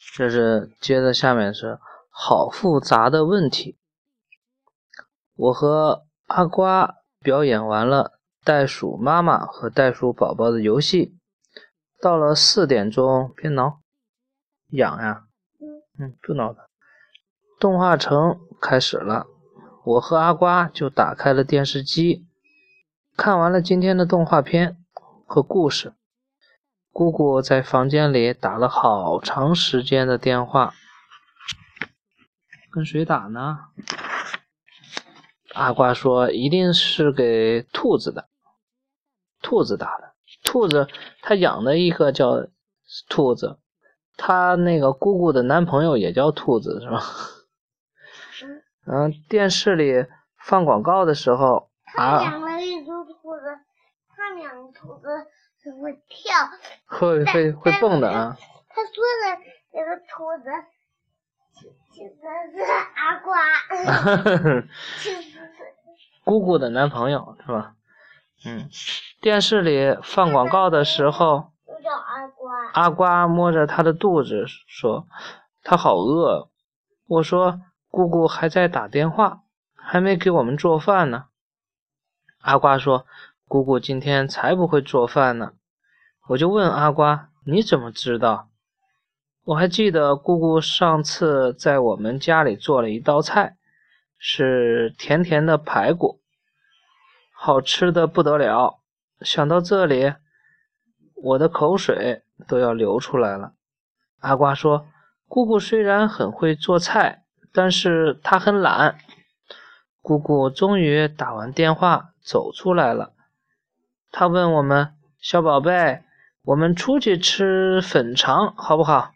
这是接着下面是好复杂的问题。我和阿瓜表演完了袋鼠妈妈和袋鼠宝宝的游戏，到了四点钟，别挠，痒呀，嗯，不挠的。动画城开始了，我和阿瓜就打开了电视机，看完了今天的动画片和故事。姑姑在房间里打了好长时间的电话，跟谁打呢？阿瓜说一定是给兔子的，兔子打的。兔子他养的一个叫兔子，他那个姑姑的男朋友也叫兔子，是吧？嗯，电视里放广告的时候，他养了一只兔子，他养的兔子。会跳，会会会蹦的啊！他说的那个兔子，其实是阿瓜，其实是 姑姑的男朋友是吧？嗯，电视里放广告的时候，叫阿瓜。阿瓜摸着他的肚子说：“他好饿。”我说：“姑姑还在打电话，还没给我们做饭呢。”阿瓜说。姑姑今天才不会做饭呢，我就问阿瓜：“你怎么知道？”我还记得姑姑上次在我们家里做了一道菜，是甜甜的排骨，好吃的不得了。想到这里，我的口水都要流出来了。阿瓜说：“姑姑虽然很会做菜，但是她很懒。”姑姑终于打完电话走出来了。他问我们：“小宝贝，我们出去吃粉肠好不好？”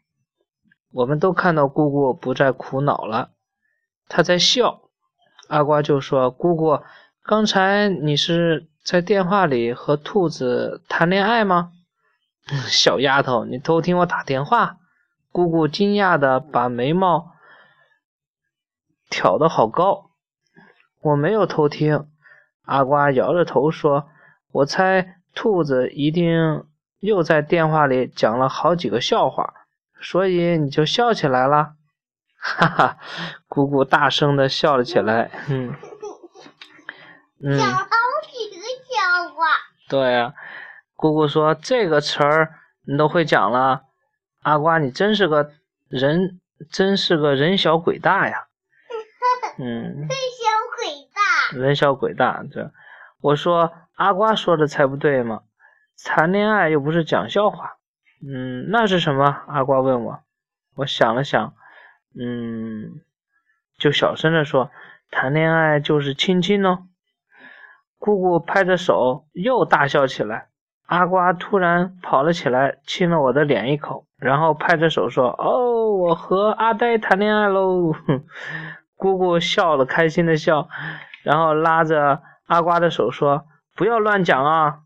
我们都看到姑姑不再苦恼了，她在笑。阿瓜就说：“姑姑，刚才你是在电话里和兔子谈恋爱吗？”小丫头，你偷听我打电话？姑姑惊讶的把眉毛挑得好高。我没有偷听。阿瓜摇着头说。我猜兔子一定又在电话里讲了好几个笑话，所以你就笑起来了，哈哈！姑姑大声的笑了起来，嗯，讲了好几个笑话。对呀，姑姑说这个词儿你都会讲了，阿瓜你真是个人，真是个人小鬼大呀，嗯，人小鬼大，人小鬼大，这我说。阿瓜说的才不对嘛！谈恋爱又不是讲笑话。嗯，那是什么？阿瓜问我。我想了想，嗯，就小声的说：“谈恋爱就是亲亲哦。”姑姑拍着手又大笑起来。阿瓜突然跑了起来，亲了我的脸一口，然后拍着手说：“哦，我和阿呆谈恋爱喽！” 姑姑笑了，开心的笑，然后拉着阿瓜的手说。不要乱讲啊，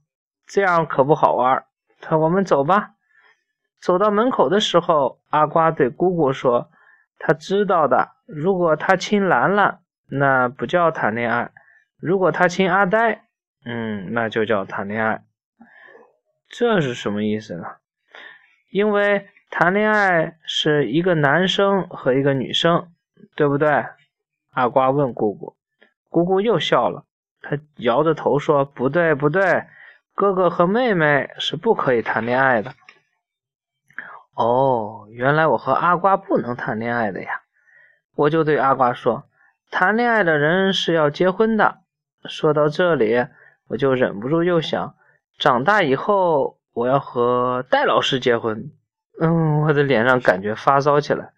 这样可不好玩。他，我们走吧。走到门口的时候，阿瓜对姑姑说：“他知道的，如果他亲兰兰，那不叫谈恋爱；如果他亲阿呆，嗯，那就叫谈恋爱。”这是什么意思呢？因为谈恋爱是一个男生和一个女生，对不对？阿瓜问姑姑，姑姑又笑了。他摇着头说：“不对，不对，哥哥和妹妹是不可以谈恋爱的。”哦，原来我和阿瓜不能谈恋爱的呀！我就对阿瓜说：“谈恋爱的人是要结婚的。”说到这里，我就忍不住又想：长大以后我要和戴老师结婚。嗯，我的脸上感觉发烧起来。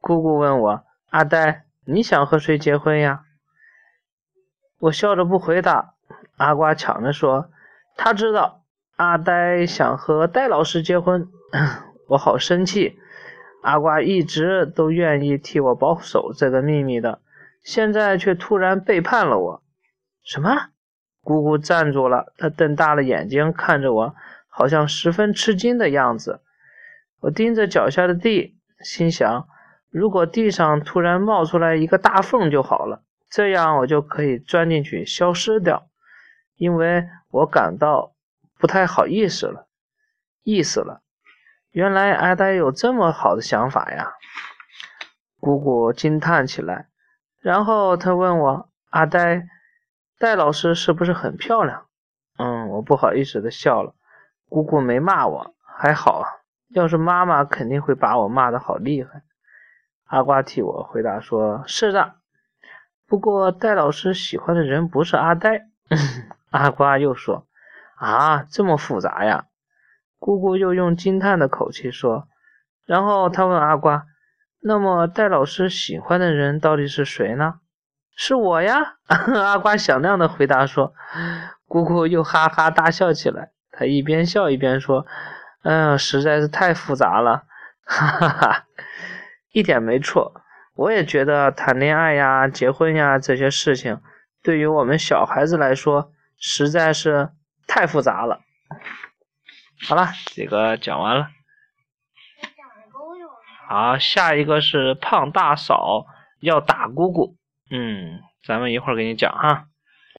姑姑问我：“阿呆，你想和谁结婚呀？”我笑着不回答，阿瓜抢着说：“他知道阿呆想和戴老师结婚。”我好生气，阿瓜一直都愿意替我保守这个秘密的，现在却突然背叛了我。什么？姑姑站住了，她瞪大了眼睛看着我，好像十分吃惊的样子。我盯着脚下的地，心想：如果地上突然冒出来一个大缝就好了。这样我就可以钻进去消失掉，因为我感到不太好意思了，意思了。原来阿呆有这么好的想法呀！姑姑惊叹起来。然后她问我：“阿呆，戴老师是不是很漂亮？”嗯，我不好意思的笑了。姑姑没骂我，还好啊。要是妈妈，肯定会把我骂的好厉害。阿瓜替我回答说：“是的，不过戴老师喜欢的人不是阿呆。”阿瓜又说：“啊，这么复杂呀？”姑姑又用惊叹的口气说。然后他问阿瓜：“那么戴老师喜欢的人到底是谁呢？”“是我呀！” 阿瓜响亮的回答说。姑姑又哈哈大笑起来。他一边笑一边说。嗯，实在是太复杂了，哈哈哈，一点没错。我也觉得谈恋爱呀、结婚呀这些事情，对于我们小孩子来说，实在是太复杂了。好了，这个讲完了。好，下一个是胖大嫂要打姑姑。嗯，咱们一会儿给你讲哈。